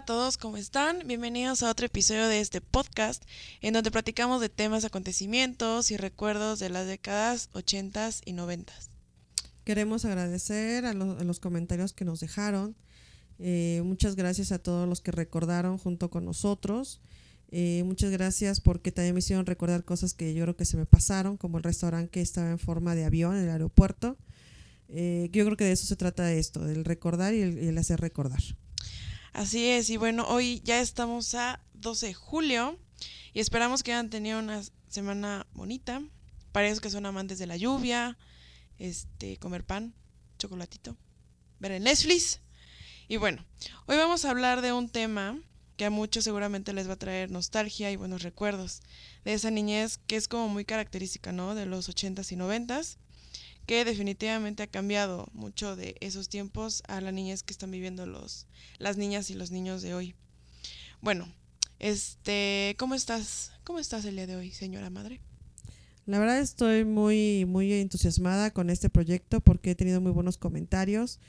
a todos, ¿cómo están? Bienvenidos a otro episodio de este podcast en donde platicamos de temas, acontecimientos y recuerdos de las décadas 80 y 90. Queremos agradecer a, lo- a los comentarios que nos dejaron. Eh, muchas gracias a todos los que recordaron junto con nosotros. Eh, muchas gracias porque también me hicieron recordar cosas que yo creo que se me pasaron, como el restaurante que estaba en forma de avión en el aeropuerto. Eh, yo creo que de eso se trata esto, del recordar y el hacer recordar. Así es, y bueno, hoy ya estamos a 12 de julio y esperamos que hayan tenido una semana bonita. Para esos que son amantes de la lluvia, este, comer pan, chocolatito, ver el Netflix. Y bueno, hoy vamos a hablar de un tema que a muchos seguramente les va a traer nostalgia y buenos recuerdos de esa niñez que es como muy característica, ¿no? De los 80s y 90s, que definitivamente ha cambiado mucho de esos tiempos a la niñez que están viviendo los, las niñas y los niños de hoy. Bueno, este, ¿cómo estás? ¿Cómo estás el día de hoy, señora madre? La verdad estoy muy, muy entusiasmada con este proyecto porque he tenido muy buenos comentarios.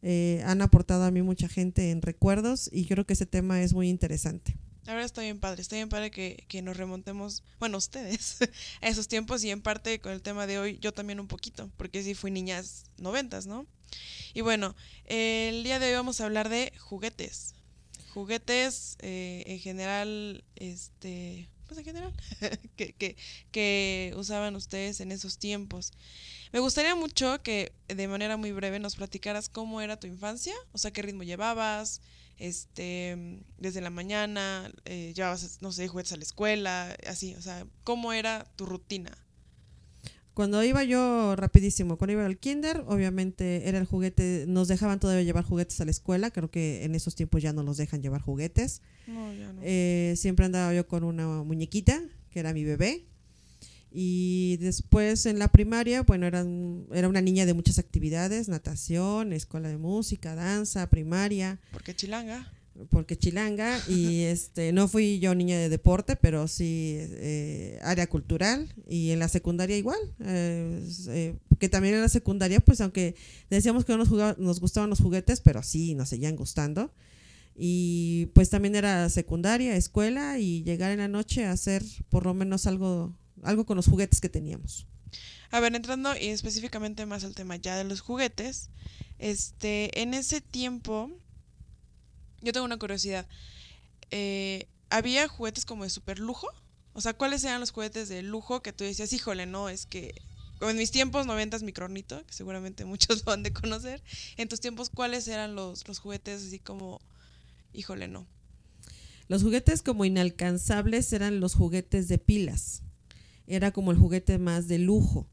Eh, han aportado a mí mucha gente en recuerdos y creo que ese tema es muy interesante. La verdad está bien padre, está bien padre que, que nos remontemos, bueno, ustedes, a esos tiempos y en parte con el tema de hoy yo también un poquito, porque sí fui niñas noventas, ¿no? Y bueno, el día de hoy vamos a hablar de juguetes. Juguetes eh, en general, este, pues en general, que, que, que usaban ustedes en esos tiempos. Me gustaría mucho que de manera muy breve nos platicaras cómo era tu infancia, o sea, qué ritmo llevabas, este, desde la mañana, eh, llevabas, no sé, juguetes a la escuela, así, o sea, cómo era tu rutina. Cuando iba yo rapidísimo, cuando iba al kinder, obviamente era el juguete, nos dejaban todavía llevar juguetes a la escuela, creo que en esos tiempos ya no nos dejan llevar juguetes. No, ya no. Eh, siempre andaba yo con una muñequita, que era mi bebé. Y después en la primaria, bueno, era, un- era una niña de muchas actividades, natación, escuela de música, danza, primaria, Porque chilanga. Porque chilanga. Y este no fui yo niña de deporte, pero sí eh, área cultural. Y en la secundaria igual. eh, eh, que también en la secundaria, pues aunque decíamos que no nos, jugaba- nos gustaban los juguetes, pero sí nos seguían gustando. Y pues también era secundaria, escuela y llegar en la noche a hacer por lo menos algo, algo con los juguetes que teníamos. A ver, entrando y específicamente más al tema ya de los juguetes, este, en ese tiempo, yo tengo una curiosidad. Eh, ¿Había juguetes como de super lujo? O sea, ¿cuáles eran los juguetes de lujo que tú decías, híjole, no, es que en mis tiempos, noventas, micronito, que seguramente muchos lo han de conocer, en tus tiempos, ¿cuáles eran los, los juguetes así como, híjole, no? Los juguetes como inalcanzables eran los juguetes de pilas. Era como el juguete más de lujo,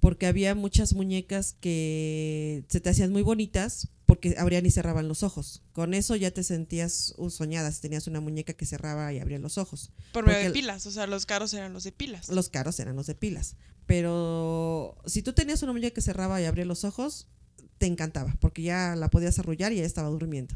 porque había muchas muñecas que se te hacían muy bonitas porque abrían y cerraban los ojos. Con eso ya te sentías soñada si tenías una muñeca que cerraba y abría los ojos. Por medio de pilas, o sea, los caros eran los de pilas. Los caros eran los de pilas. Pero si tú tenías una muñeca que cerraba y abría los ojos, te encantaba, porque ya la podías arrullar y ya estaba durmiendo.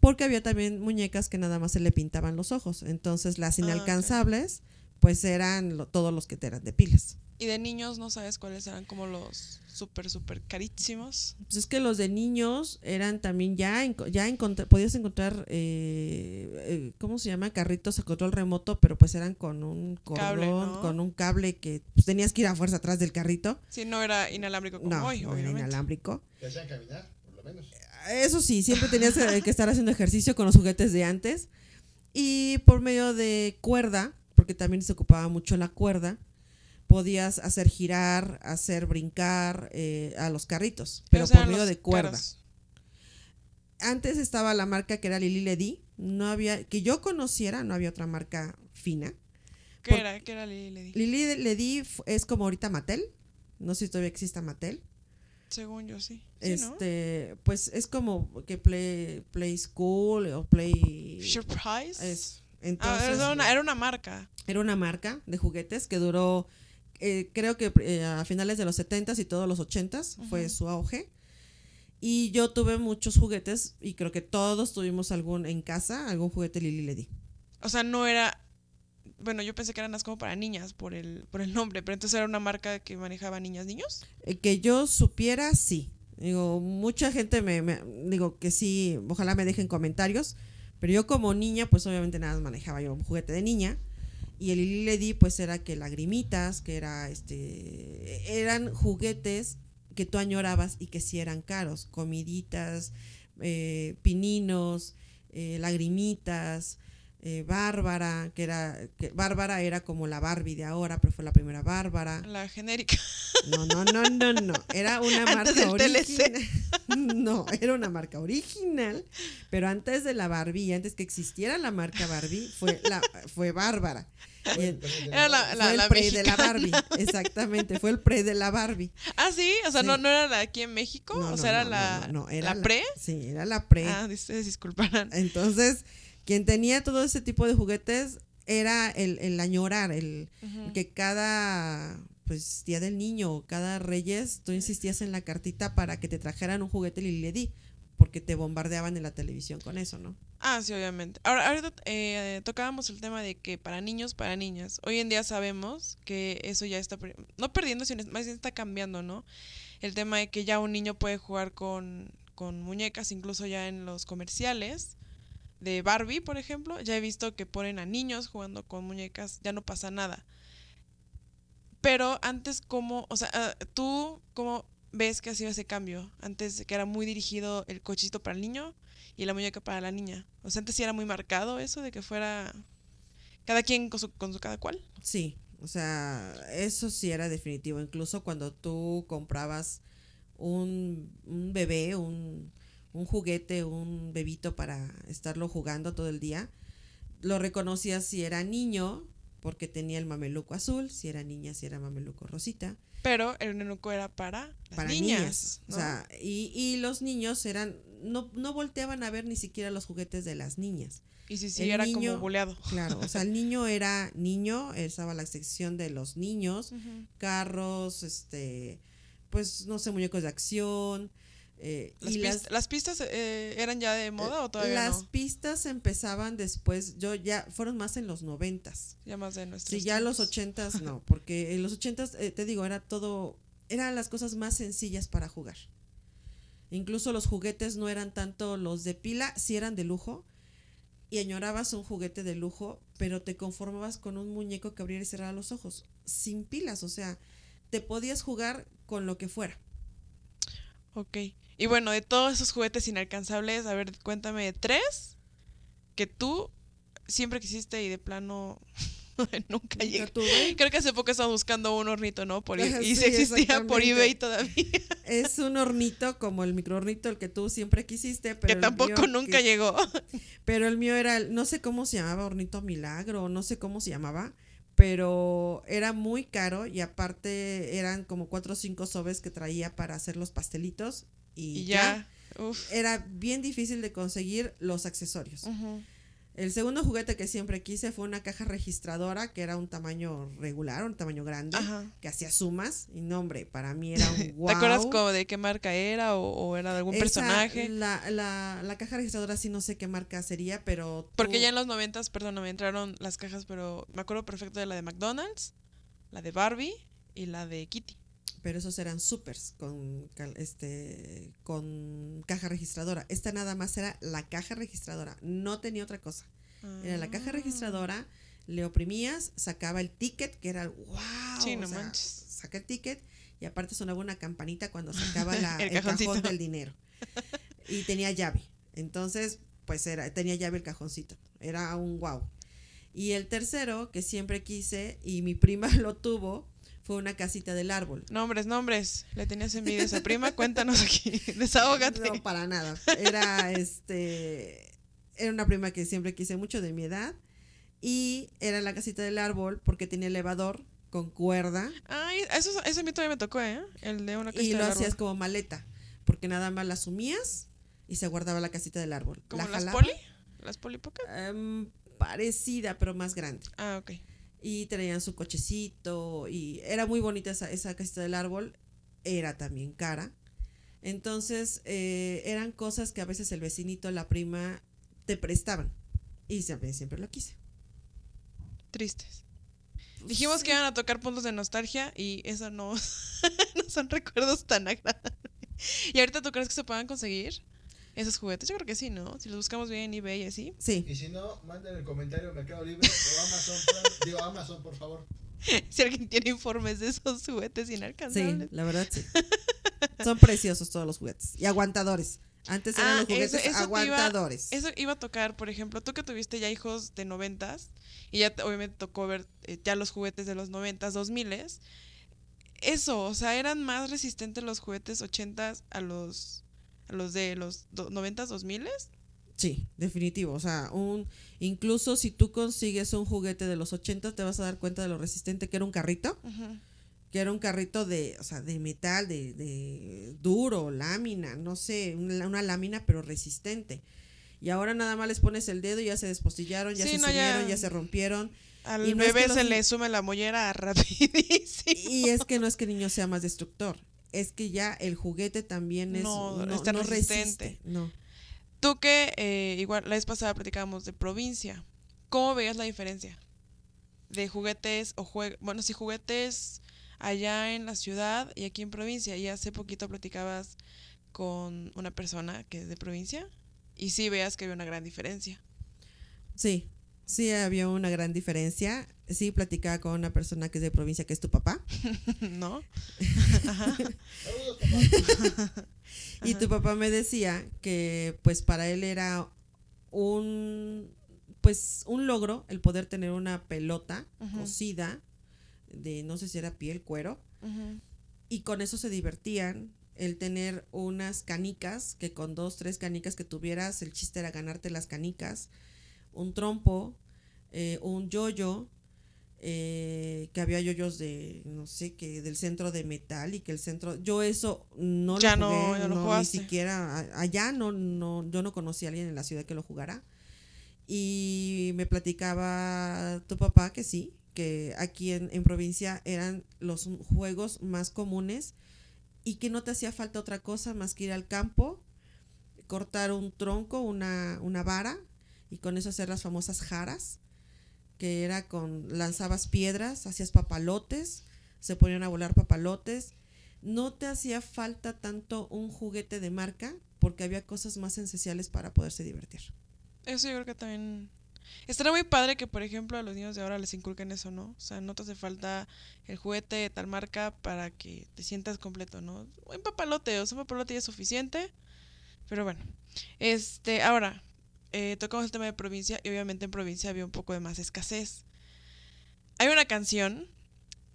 Porque había también muñecas que nada más se le pintaban los ojos. Entonces las Ah, inalcanzables, pues eran lo- todos los que te eran de pilas. Y de niños no sabes cuáles eran como los súper, súper carísimos. Pues es que los de niños eran también ya, ya encontr- podías encontrar, eh, eh, ¿cómo se llama? Carritos a control remoto, pero pues eran con un cordón, Cable, ¿no? con un cable que pues, tenías que ir a fuerza atrás del carrito. Sí, no era inalámbrico como No, hoy, no era inalámbrico. Te hacían caminar, por lo menos. Eso sí, siempre tenías que que estar haciendo ejercicio con los juguetes de antes. Y por medio de cuerda, porque también se ocupaba mucho la cuerda, podías hacer girar, hacer brincar eh, a los carritos, pero por medio de cuerda. caros. Antes estaba la marca que era Lili Ledi, no había, que yo conociera, no había otra marca fina. ¿Qué Por- era? ¿Qué era Lili Ledi? Lili Ledi es como ahorita Mattel, no sé si todavía exista Mattel. Según yo, sí. Sí, ¿no? este, pues es como que Play, Play School o Play Surprise. Es, Ah, entonces, era, una, era una marca. era una marca de juguetes que duró, eh, creo que eh, a finales de los 70s y todos los 80s fue su auge. Y yo tuve muchos juguetes y creo que todos tuvimos algún en casa, algún juguete Lili Ledi. O sea, no era. Bueno, yo pensé que eran más como para niñas por el, por el nombre, pero entonces era una marca que manejaba niñas, niños. Eh, que yo supiera, sí. Digo, mucha gente me, me- digo que sí, ojalá me dejen comentarios, Pero yo como niña, pues obviamente nada más manejaba yo un juguete de niña. Y el Lili Ledi, pues era que lagrimitas, que era este. Eran juguetes que tú añorabas y que sí eran caros. Comiditas, eh, pininos, eh, lagrimitas, eh, Bárbara, que era. Que Bárbara era como la Barbie de ahora, pero fue la primera Bárbara. La genérica. No, no, no, no, no. Era una Antes marca del TLC. original. No, era una marca original. Pero antes de la Barbie, antes que existiera la marca Barbie, fue la fue Bárbara. Era la, fue la, el la pre de la. Barbie. Exactamente, fue el pre de la Barbie. Ah, sí, o sea, Sí. No, no era la aquí en México, No, o no, sea, era no, la, no, no, era la pre. Sí, era la pre. Ah, ustedes disculparán. Entonces, quien tenía todo ese tipo de juguetes era el, el añorar, el, que cada pues día del niño o cada reyes tú insistías en la cartita para que te trajeran un juguete Lili Ledi porque te bombardeaban en la televisión con eso, ¿no? Ah, sí, obviamente. Ahora, ahorita eh, tocábamos el tema de que para niños, para niñas. Hoy en día sabemos que eso ya está, no perdiendo, sino más bien está cambiando, ¿no? El tema de que ya un niño puede jugar con, con muñecas, incluso ya en los comerciales de Barbie, por ejemplo. Ya he visto que ponen a niños jugando con muñecas, ya no pasa nada. Pero antes, ¿cómo, o sea, ah, tú, cómo ves que ha sido ese cambio? Antes que era muy dirigido el cochito para el niño y la muñeca para la niña. O sea, antes sí era muy marcado eso de que fuera cada quien con su, con su cada cual. Sí, o sea, eso sí era definitivo. Incluso cuando tú comprabas un, un bebé, un, un juguete, un bebito para estarlo jugando todo el día, lo reconocías si era niño, porque tenía el mameluco azul, si era niña, si era mameluco rosita. Pero el nenuco era para las para niñas. niñas. ¿no? O sea, y, y los niños eran, no, no volteaban a ver ni siquiera los juguetes de las niñas. y sí, sí, el era niño- como boleado. Claro, o sea, el niño era niño, estaba la sección de los niños, carros, este, pues no sé, muñecos de acción. Eh, Las, y pist- las, las pistas eh, eran ya de moda o todavía las no? pistas empezaban después, yo ya, fueron más en los noventas. Ya más de nuestros Sí, ya los ochentas no, porque en los ochentas, eh, te digo, era todo, eran las cosas más sencillas para jugar. Incluso los juguetes no eran tanto los de pila, sí eran de lujo, y añorabas un juguete de lujo, pero te conformabas con un muñeco que abriera y cerrara los ojos, sin pilas, o sea, te podías jugar con lo que fuera. Ok. Y bueno, de todos esos juguetes inalcanzables, a ver, cuéntame de tres que tú siempre quisiste y de plano nunca tuve. Creo que hace poco estaba buscando un hornito, ¿no? Por, y sí, si existía por eBay todavía, Es un hornito como el microhornito, el que tú siempre quisiste, pero que tampoco mío nunca que- llegó. Pero el mío era, el- no sé cómo se llamaba, hornito milagro, no sé cómo se llamaba, pero era muy caro y aparte eran como cuatro o cinco sobes que traía para hacer los pastelitos y, Y ya. Era bien difícil de conseguir los accesorios. El segundo juguete que siempre quise fue una caja registradora que era un tamaño regular, un tamaño grande, Ajá. que hacía sumas y no hombre, para mí era un wow. ¿Te acuerdas como de qué marca era o, o era de algún Esa, personaje? La, la, la caja registradora sí no sé qué marca sería, pero... Porque ya en los noventas, perdón, me entraron las cajas, pero me acuerdo perfecto de la de McDonald's, la de Barbie y la de Kitty. pero esos eran supers con este con caja registradora. Esta nada más era la caja registradora, no tenía otra cosa. Era la caja registradora, le oprimías, sacaba el ticket, que era el wow. Sí, o no sea, manches. Saca el ticket y aparte sonaba una campanita cuando sacaba la- El el, cajón del dinero. Y tenía llave. Entonces, pues era, tenía llave el cajoncito. Era un wow. Y el tercero, que siempre quise, y mi prima lo tuvo, fue una casita del árbol. Nombres, nombres. ¿Le tenías envidia a esa prima? Cuéntanos aquí. Desahógate. No, para nada. Era este. Era una prima que siempre quise mucho de mi edad. Y era la casita del árbol porque tenía elevador con cuerda. Ay, eso, eso a mí todavía me tocó, ¿eh? El de una Y casita lo del hacías árbol. como maleta. Porque nada más la sumías y se guardaba la casita del árbol. ¿Como la las jalaba, poli? ¿Las poli pocket? em, parecida, pero más grande. Ah, ok. Y traían su cochecito. Y era muy bonita esa, esa casita del árbol. Era también cara. Entonces, eh, eran cosas que a veces el vecinito, la prima, te prestaban. Y siempre, siempre lo quise. Tristes. Dijimos que iban a tocar puntos de nostalgia y eso no, no son recuerdos tan agradables. ¿Y ahorita tú crees que se puedan conseguir? esos juguetes. Yo creo que sí, ¿no? Si los buscamos bien en eBay y así. Sí, Y si no, manden el comentario Mercado Libre o Amazon. Digo, Amazon, por favor. Si alguien tiene informes de esos juguetes sí, inalcanzables. la verdad sí. Son preciosos todos los juguetes. Y aguantadores. Antes eran Ah, los juguetes eso- eso te iba- aguantadores. Eso iba a tocar, por ejemplo, tú que tuviste ya hijos de noventas y ya te- obviamente tocó ver eh, ya los juguetes de los noventas, dos miles. Eso, o sea, eran más resistentes los juguetes ochentas a los a los de los noventas, dos miles. Sí, definitivo. O sea, un incluso si tú consigues un juguete de los 80 te vas a dar cuenta de lo resistente que era un carrito, Ujú. Que era un carrito de, o sea, de metal, de, de duro, lámina, no sé, una, una lámina pero resistente. Y ahora nada más les pones el dedo y ya se despostillaron, ya Sí, se no, ya- ya se rompieron. Al Y no es bebé que los se le sume la mollera rapidísimo. Y es que no es que el niño sea más destructor, es que ya el juguete también es No, no, está resistente. resiste, no. Tú que eh, igual la vez pasada platicábamos de provincia, ¿cómo veías la diferencia? De juguetes o jue bueno, sí, juguetes allá en la ciudad y aquí en provincia. Y hace poquito platicabas con una persona que es de provincia y sí veas que había una gran diferencia. Sí, sí había una gran diferencia. Sí, platicaba con una persona que es de provincia, que es tu papá. ¿No? Y tu papá me decía que pues para él era un pues un logro el poder tener una pelota Ujú. cosida de no sé si era piel, cuero, y con eso se divertían. El tener unas canicas, que con dos, tres canicas que tuvieras, el chiste era ganarte las canicas, un trompo, eh, un yoyo, eh, que había yoyos de, no sé, que del centro de metal y que el centro, yo eso no Ya lo no, jugué, ya lo no, ni jugaste. siquiera, allá no, no, yo no conocí a alguien en la ciudad que lo jugara. Y me platicaba tu papá que sí, que aquí en, en provincia eran los juegos más comunes y que no te hacía falta otra cosa más que ir al campo, cortar un tronco, una, una vara y con eso hacer las famosas jaras, que era con, lanzabas piedras, hacías papalotes, se ponían a volar papalotes. No te hacía falta tanto un juguete de marca porque había cosas más esenciales para poderse divertir. Eso yo creo que también... Estaría muy padre que, por ejemplo, a los niños de ahora les inculquen eso, ¿no? O sea, no te hace falta el juguete de tal marca para que te sientas completo, ¿no? Un papalote, o sea, un papalote ya es suficiente. Pero bueno. Este, ahora, eh, tocamos el tema de provincia y obviamente en provincia había un poco de más escasez. Hay una canción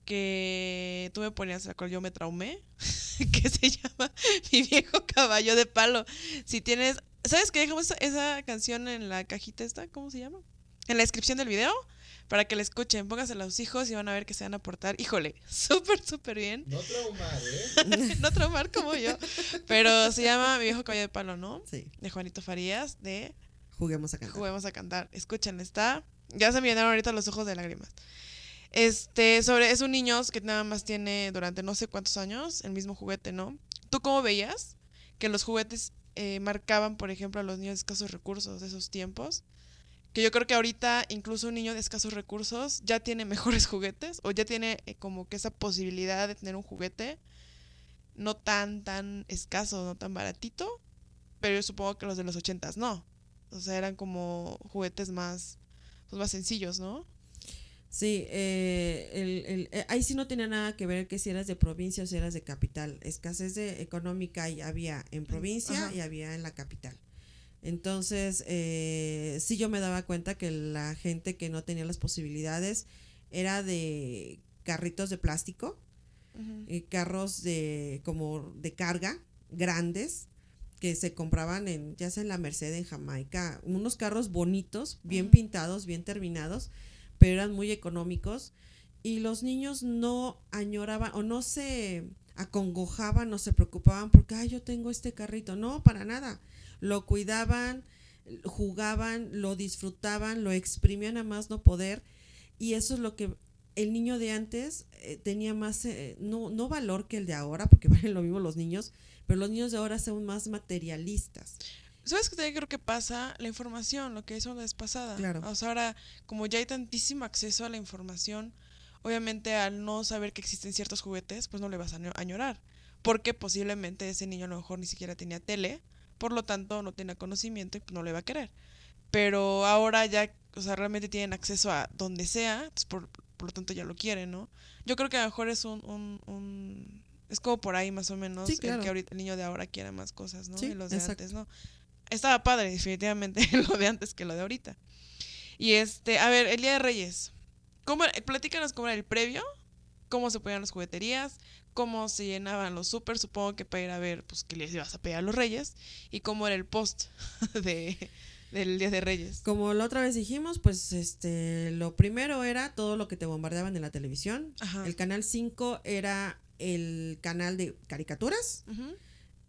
que tú me ponías, la cual yo me traumé, que se llama Mi viejo caballo de palo. Si tienes ¿Sabes qué? Dejamos esa, canción en la cajita esta, ¿cómo se llama? En la descripción del video, para que la escuchen. Póngasela a los hijos y van a ver que se van a portar. Híjole, súper, súper bien. No traumar, ¿eh? no traumar como yo. Pero se llama Mi viejo caballo de palo, ¿no? Sí, De Juanito Farías, de juguemos a cantar. Juguemos a cantar. Escuchen, está. Ya se me llenaron ahorita los ojos de lágrimas. Este, sobre, es un niño que nada más tiene durante no sé cuántos años el mismo juguete, ¿no? ¿Tú cómo veías que los juguetes eh, marcaban, por ejemplo, a los niños de escasos recursos de esos tiempos? Que yo creo que ahorita incluso un niño de escasos recursos ya tiene mejores juguetes o ya tiene eh, como que esa posibilidad de tener un juguete no tan, tan escaso, no tan baratito, pero yo supongo que los de los ochentas no. O sea, eran como juguetes más, pues más sencillos, ¿no? Sí, eh, el, el- eh, ahí sí no tenía nada que ver que si eras de provincia o si eras de capital. Escasez de económica y había en provincia Ajá. y había en la capital. Entonces, eh, sí yo me daba cuenta que la gente que no tenía las posibilidades era de carritos de plástico, Ujú. eh, carros de como de carga grandes que se compraban en ya sea en la Merced en Jamaica, unos carros bonitos, bien pintados, bien terminados, pero eran muy económicos y los niños no añoraban o no se acongojaban, no se preocupaban porque ay, yo tengo este carrito, no, para nada. Lo cuidaban, jugaban, lo disfrutaban, lo exprimían a más no poder y eso es lo que el niño de antes eh, tenía más, eh, no, no valor que el de ahora, porque valen lo mismo los niños, pero los niños de ahora son más materialistas. ¿Sabes qué también creo que pasa? La información, lo que hizo la vez pasada. Claro. O sea, ahora, como ya hay tantísimo acceso a la información, obviamente al no saber que existen ciertos juguetes, pues no le vas a año- añorar. Porque posiblemente ese niño a lo mejor ni siquiera tenía tele por lo tanto no tenía conocimiento y no lo iba a querer. Pero ahora ya, o sea, realmente tienen acceso a donde sea, entonces por, por lo tanto ya lo quieren, ¿no? Yo creo que a lo mejor es un, un, un- es como por ahí más o menos Sí, el que ahorita el niño de ahora quiera más cosas, ¿no? Sí, y los de exacto. antes, ¿no? Estaba padre, definitivamente, lo de antes que lo de ahorita. Y este, a ver, el Día de Reyes. ¿Cómo, platícanos cómo era el previo, cómo se ponían las jugueterías, cómo se llenaban los súper, supongo que para ir a ver, pues, que les ibas a pedir a los reyes, y cómo era el post de, del Día de Reyes. Como la otra vez dijimos, pues este lo primero era todo lo que te bombardeaban en la televisión. Ajá. El canal 5 era el canal de caricaturas, Ujú.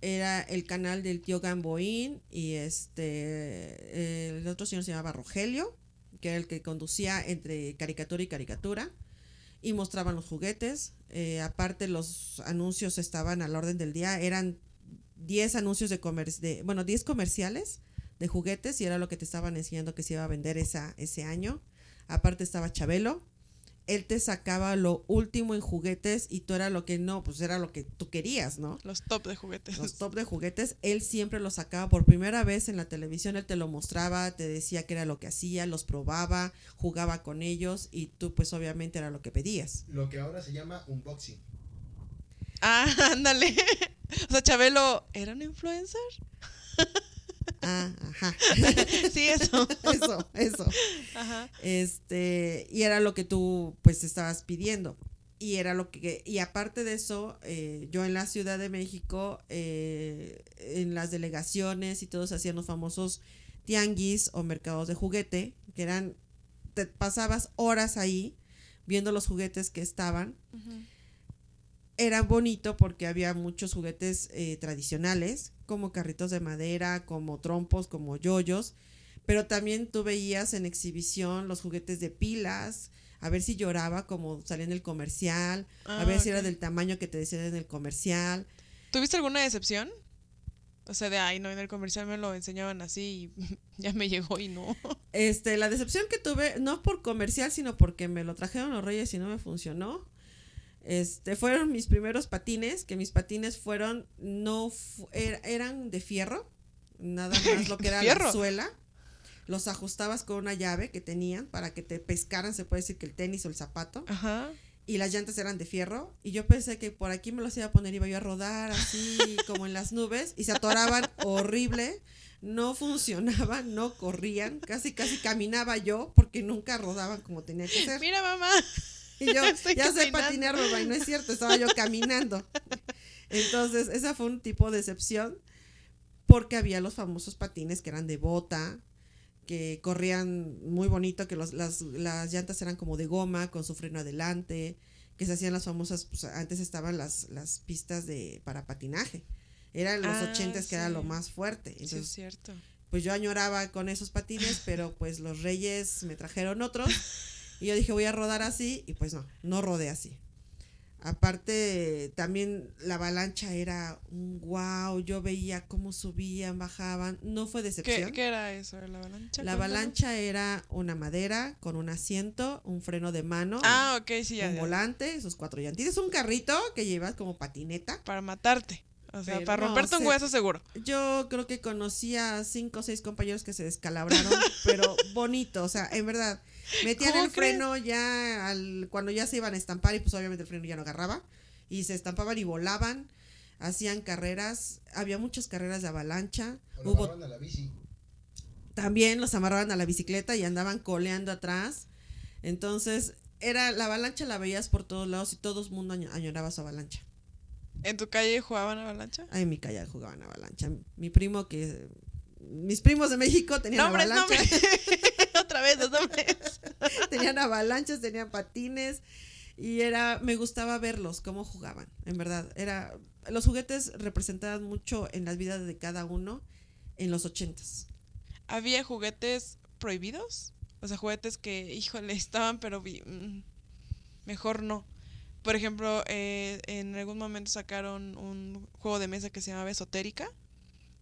Era el canal del tío Gamboín y este eh, el otro señor se llamaba Rogelio, que era el que conducía entre caricatura y caricatura y mostraban los juguetes. Eh, aparte los anuncios estaban al orden del día, eran 10 anuncios de comercio, de, bueno, 10 comerciales de juguetes y era lo que te estaban enseñando que se iba a vender esa, ese año. Aparte estaba Chabelo. Él te sacaba lo último en juguetes y tú era lo que no, pues era lo que tú querías, ¿no? Los top de juguetes. Los top de juguetes, él siempre los sacaba por primera vez en la televisión, él te lo mostraba, te decía que era lo que hacía, los probaba, jugaba con ellos y tú pues obviamente era lo que pedías. Lo que ahora se llama unboxing. Ah, ándale. O sea, Chabelo, ¿era un influencer? Ah, ajá. Sí, eso. eso, eso. Ajá. Este, y era lo que tú pues estabas pidiendo. Y era lo que, y aparte de eso, eh, yo en la Ciudad de México, eh, en las delegaciones y todos hacían los famosos tianguis o mercados de juguete, que eran, te pasabas horas ahí viendo los juguetes que estaban. Ujú. Era bonito porque había muchos juguetes eh, tradicionales, como carritos de madera, como trompos, como yoyos, pero también tú veías en exhibición los juguetes de pilas, a ver si lloraba como salía en el comercial, a Ah, ver si era del tamaño que te decían en el comercial. ¿Tuviste alguna decepción? O sea, de, ay, no, en el comercial me lo enseñaban así y ya me llegó y no. Este, la decepción que tuve, no por comercial, sino porque me lo trajeron los reyes y no me funcionó. Este, fueron mis primeros patines, que mis patines fueron, no, fu- er- eran de fierro, nada más lo que era ¿Fierro? la suela. Los ajustabas con una llave que tenían para que te pescaran, se puede decir que el tenis o el zapato. Ajá. Y las llantas eran de fierro. Y yo pensé que por aquí me los iba a poner, iba yo a rodar así como en las nubes. Y se atoraban horrible. No funcionaban, no corrían. Casi, casi caminaba yo porque nunca rodaban como tenía que ser. Mira, mamá. Y yo, Estoy ya sé patinar, mamá. Y no es cierto, estaba yo caminando. Entonces, esa fue un tipo de decepción. Porque había los famosos patines que eran de bota, que corrían muy bonito, que los, las, las llantas eran como de goma, con su freno adelante, que se hacían las famosas, pues antes estaban las, las pistas de para patinaje. Eran los Ah, ochentas que era lo más fuerte. Sí, es Entonces, cierto. pues yo añoraba con esos patines, pero pues los reyes me trajeron otros. Y yo dije, voy a rodar así, y pues no, no rodé así. Aparte, también la avalancha era un wow, yo veía cómo subían, bajaban, no fue decepción. ¿Qué, qué era eso? ¿La avalancha? La avalancha era una madera con un asiento, un freno de mano, Ah, ok, sí, ya. un ya. volante, sus cuatro llantitas, un carrito que llevas como patineta. Para matarte. O sea, Pero para no, romperte un se- hueso seguro. Yo creo que conocí a cinco o seis compañeros que se descalabraron, pero bonito, o sea, en verdad. Metían ¿Cómo el freno ya al, cuando ya se iban a estampar y pues obviamente el freno ya no agarraba y se estampaban y volaban, hacían carreras, había muchas carreras de avalancha, lo hubo a la bici. también los amarraban a la bicicleta y andaban coleando atrás. Entonces, era la avalancha la veías por todos lados y todo el mundo año- añoraba su avalancha. ¿En tu calle jugaban avalancha? Ahí en mi calle jugaban avalancha. Mi primo que mis primos de México tenían Nombres, avalancha, nombres. Otra vez nombres. tenían avalanchas, tenían patines y era me gustaba verlos cómo jugaban, en verdad. Era los juguetes representaban mucho en las vidas de cada uno en los ochentas. ¿Había juguetes prohibidos? O sea, juguetes que, híjole, estaban, pero vi- mm, mejor no. Por ejemplo, eh, en algún momento sacaron un juego de mesa que se llamaba Esotérica,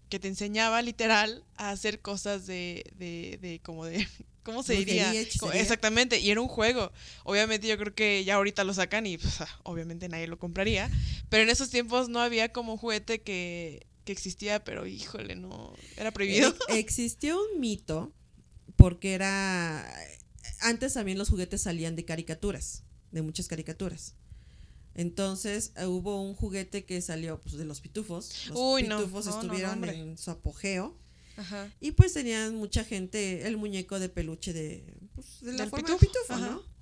que te enseñaba literal a hacer cosas de, de, de como de, ¿cómo se diría? Exactamente, y era un juego. Obviamente yo creo que ya ahorita lo sacan y pues, obviamente nadie lo compraría, pero en esos tiempos no había como un juguete que, que existía, pero híjole, no, era prohibido. Eh, existió un mito porque era antes también los juguetes salían de caricaturas, de muchas caricaturas. Entonces eh, hubo un juguete que salió pues, de los pitufos. Los Uy, no, pitufos no, no, estuvieron en su apogeo. Ajá. Y pues tenían mucha gente el muñeco de peluche de, pues, de la Del forma pitufo, de pitufo, ajá. ¿no?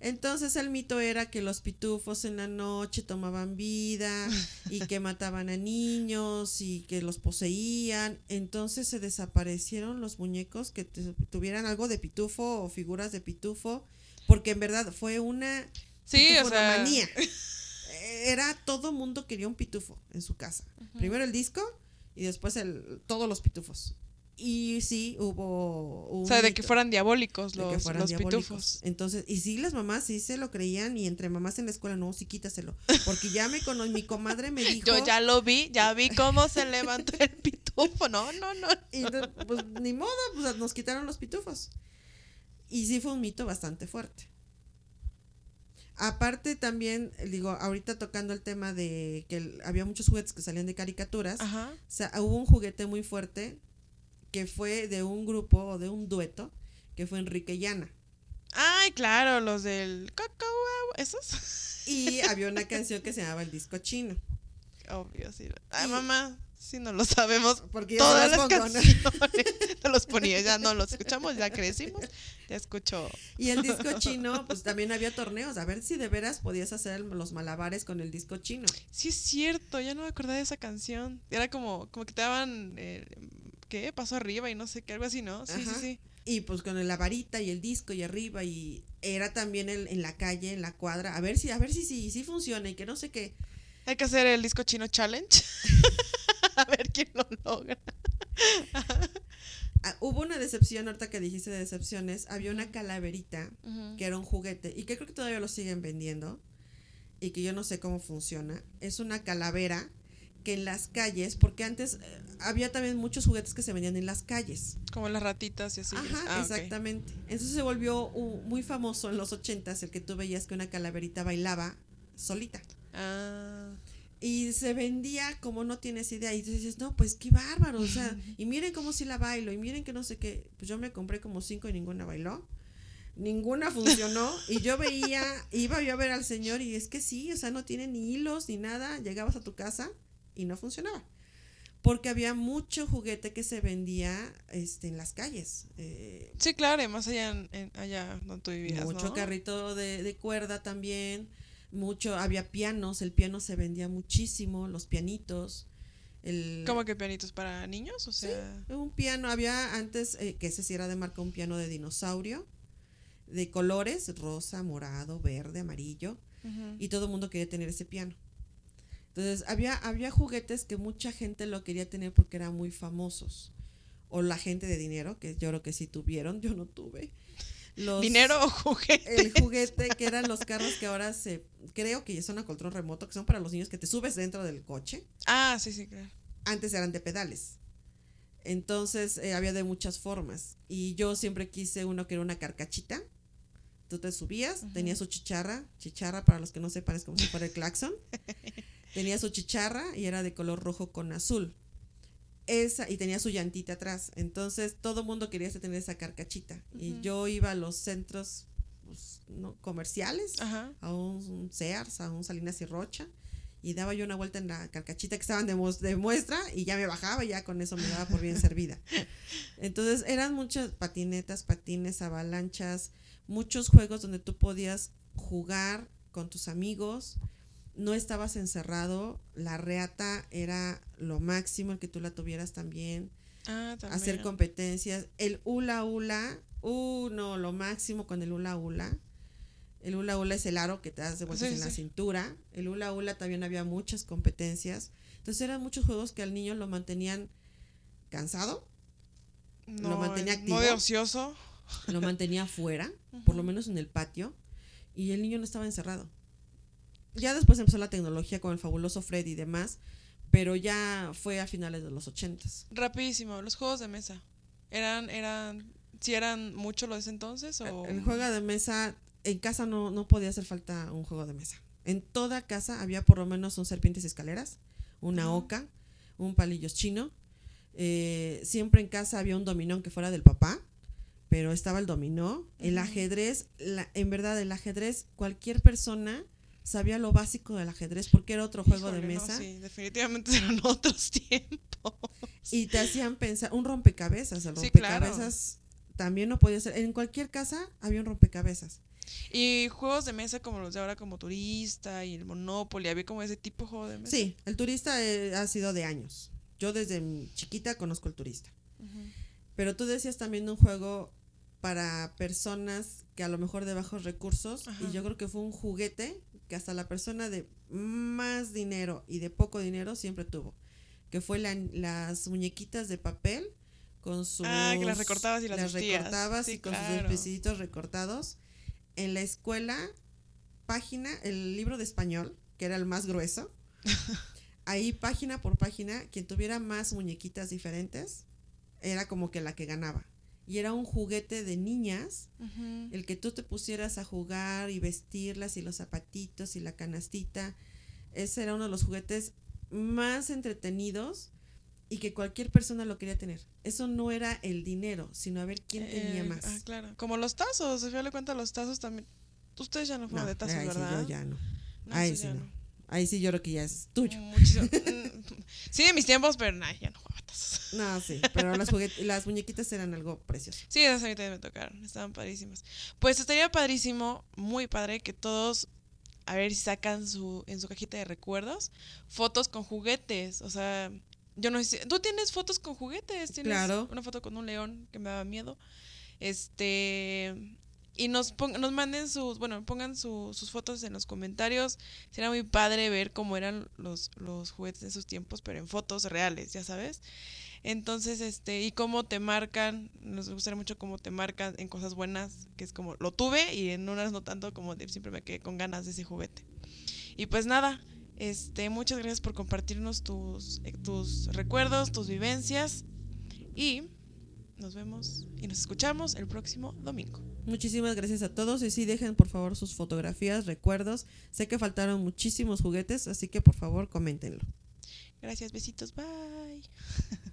Entonces el mito era que los pitufos en la noche tomaban vida y que mataban a niños y que los poseían. Entonces se desaparecieron los muñecos que tuvieran algo de pitufo o figuras de pitufo, porque en verdad fue una Sí, o sea. Era todo mundo quería un pitufo en su casa. Primero el disco y después el, todos los pitufos. Y sí, hubo un O sea, de que fueran diabólicos los, que fueran los diabólicos. pitufos. Entonces, y sí, las mamás sí se lo creían y entre mamás en la escuela, no, sí quítaselo. Porque ya me conocí, mi comadre me dijo... Yo ya lo vi, ya vi cómo se levantó el pitufo. No, no, no. Y pues ni modo, pues nos quitaron los pitufos. Y sí fue un mito bastante fuerte. Aparte también, digo, ahorita tocando el tema de que había muchos juguetes que salían de caricaturas, Ajá. o sea, hubo un juguete muy fuerte que fue de un grupo o de un dueto que fue Enrique y Ana. Ay, claro, los del esos. Y había una canción que se llamaba El Disco Chino. Obvio, sí. Ay, Y- mamá, sí no lo sabemos. Porque ya Todas las canciones no los ponía, ya no los escuchamos, ya crecimos, ya escucho. Y el disco chino, pues también había torneos. A ver si de veras podías hacer los malabares con el disco chino. Sí es cierto, ya no me acordaba de esa canción. Era como, como que te daban, eh, ¿qué? Paso arriba y no sé qué, algo así, ¿no? Sí, Ajá. sí, sí. Y pues con la varita y el disco y arriba. Y era también el- en la calle, en la cuadra. A ver si, a ver si, si, si funciona y que no sé qué. Hay que hacer el disco chino challenge. A ver quién lo logra. Ah, hubo una decepción, ahorita que dijiste de decepciones. Había una calaverita que era un juguete y que creo que todavía lo siguen vendiendo y que yo no sé cómo funciona. Es una calavera que en las calles, porque antes eh, había también muchos juguetes que se vendían en las calles. Como las ratitas y así. Ajá, Ah, exactamente. Entonces se volvió uh, muy famoso en los ochentas el que tú veías que una calaverita bailaba solita. Ah, Y se vendía como no tienes idea. Y tú dices, no, pues qué bárbaro. O sea, y miren cómo si la bailo. Y miren que no sé qué. Pues yo me compré como cinco y ninguna bailó. Ninguna funcionó. y yo veía, iba yo a ver al señor y es que sí, o sea, no tiene ni hilos ni nada. Llegabas a tu casa y no funcionaba. Porque había mucho juguete que se vendía este, en las calles. Eh, sí, claro, y más allá, en, en- allá donde tú vivías, mucho ¿no? carrito de, de cuerda también. Mucho, había pianos, el piano se vendía muchísimo, los pianitos. El, ¿Cómo que pianitos para niños? O Sí, sea, un piano, había antes, eh, que ese sí era de marca, un piano de dinosaurio, de colores, rosa, morado, verde, amarillo, y todo el mundo quería tener ese piano. Entonces, había, había juguetes que mucha gente lo quería tener porque eran muy famosos. O la gente de dinero, que yo creo que sí tuvieron, yo no tuve. Los, ¿Dinero o juguete? el juguete que eran los carros que ahora se creo que ya son a control remoto que son para los niños que te subes dentro del coche Ah, sí, sí, claro. antes eran de pedales entonces eh, había de muchas formas y yo siempre quise uno que era una carcachita tú te subías Ujú. tenía su chicharra chicharra para los que no sepan es como si fuera el claxon tenía su chicharra y era de color rojo con azul esa y tenía su llantita atrás entonces todo el mundo quería tener esa carcachita y yo iba a los centros pues, ¿no? comerciales Ajá. a un Sears, a un Salinas y Rocha, y daba yo una vuelta en la carcachita que estaban de, de muestra y ya me bajaba y ya con eso me daba por bien servida. Entonces eran muchas patinetas, patines, avalanchas, muchos juegos donde tú podías jugar con tus amigos, no estabas encerrado, la reata era lo máximo, el que tú la tuvieras también, Ah, también. hacer competencias. El hula hula, uh, no, lo máximo con el hula hula. El hula hula es el aro que te das de vueltas Sí, en la cintura. El hula hula también había muchas competencias. Entonces eran muchos juegos que al niño lo mantenían cansado, no, lo mantenía en activo. ocioso. lo mantenía afuera, por lo menos en el patio, y el niño no estaba encerrado. Ya después empezó la tecnología con el fabuloso Freddy y demás, pero ya fue a finales de los ochentas. Rapidísimo, los juegos de mesa. ¿Eran, eran, si eran mucho lo de ese entonces o...? El juego de mesa, en casa no, no podía hacer falta un juego de mesa. En toda casa había por lo menos un serpientes y escaleras, una oca, un palillos chino. Eh, siempre en casa había un dominó que fuera del papá, pero estaba el dominó. El ajedrez, la- en verdad, el ajedrez, cualquier persona sabía lo básico del ajedrez porque era otro juego de no, mesa. sí, definitivamente eran otros tiempos. Y te hacían pensar, un rompecabezas, el Sí, claro. rompecabezas también no podía ser. En cualquier casa había un rompecabezas. Y juegos de mesa como los de ahora, como Turista y el Monopoly, había como ese tipo de juego de mesa. Sí, el turista eh, ha sido de años. Yo desde chiquita conozco el turista. Pero tú decías también de un juego para personas que a lo mejor de bajos recursos Ajá. y yo creo que fue un juguete que hasta la persona de más dinero y de poco dinero siempre tuvo, que fue la- las muñequitas de papel con sus Ah, que las recortabas y las vestías. recortabas Sí, y con claro. sus vestiditos recortados. En la escuela página el libro de español, que era el más grueso. Ahí página por página, quien tuviera más muñequitas diferentes era como que la que ganaba. Y era un juguete de niñas, el que tú te pusieras a jugar y vestirlas y los zapatitos y la canastita. Ese era uno de los juguetes más entretenidos y que cualquier persona lo quería tener. Eso no era el dinero, sino a ver quién tenía Eh, más. Ah, claro. Como los tazos, al final de cuentas los tazos también. Ustedes ya no fueron No, de tazos, ahí sí, ¿verdad? yo ya no. No, ahí sí ya no. Ahí sí yo creo que ya es tuyo. Muchísimo. Sí, de mis tiempos, pero nah, ya no jugaba tazos. No, sí, pero las, las muñequitas eran algo precioso. Sí, esas ahorita me tocaron, estaban padrísimas. Pues estaría padrísimo, muy padre, que todos, a ver si sacan su, en su cajita de recuerdos, fotos con juguetes. O sea, yo no sé, tú tienes fotos con juguetes, tienes Claro. una foto con un león que me daba miedo. Este, y nos, nos manden sus, bueno, pongan su- sus fotos en los comentarios. Será muy padre ver cómo eran los, los juguetes de esos tiempos, pero en fotos reales, ya sabes. Entonces, este, y cómo te marcan, nos gustaría mucho cómo te marcan en cosas buenas, que es como lo tuve y en unas no tanto como siempre me quedé con ganas de ese juguete. Y pues nada, este, muchas gracias por compartirnos tus, eh, tus recuerdos, tus vivencias y nos vemos y nos escuchamos el próximo domingo. Muchísimas gracias a todos y sí dejen por favor sus fotografías, recuerdos. Sé que faltaron muchísimos juguetes, así que por favor coméntenlo. Gracias, besitos, bye.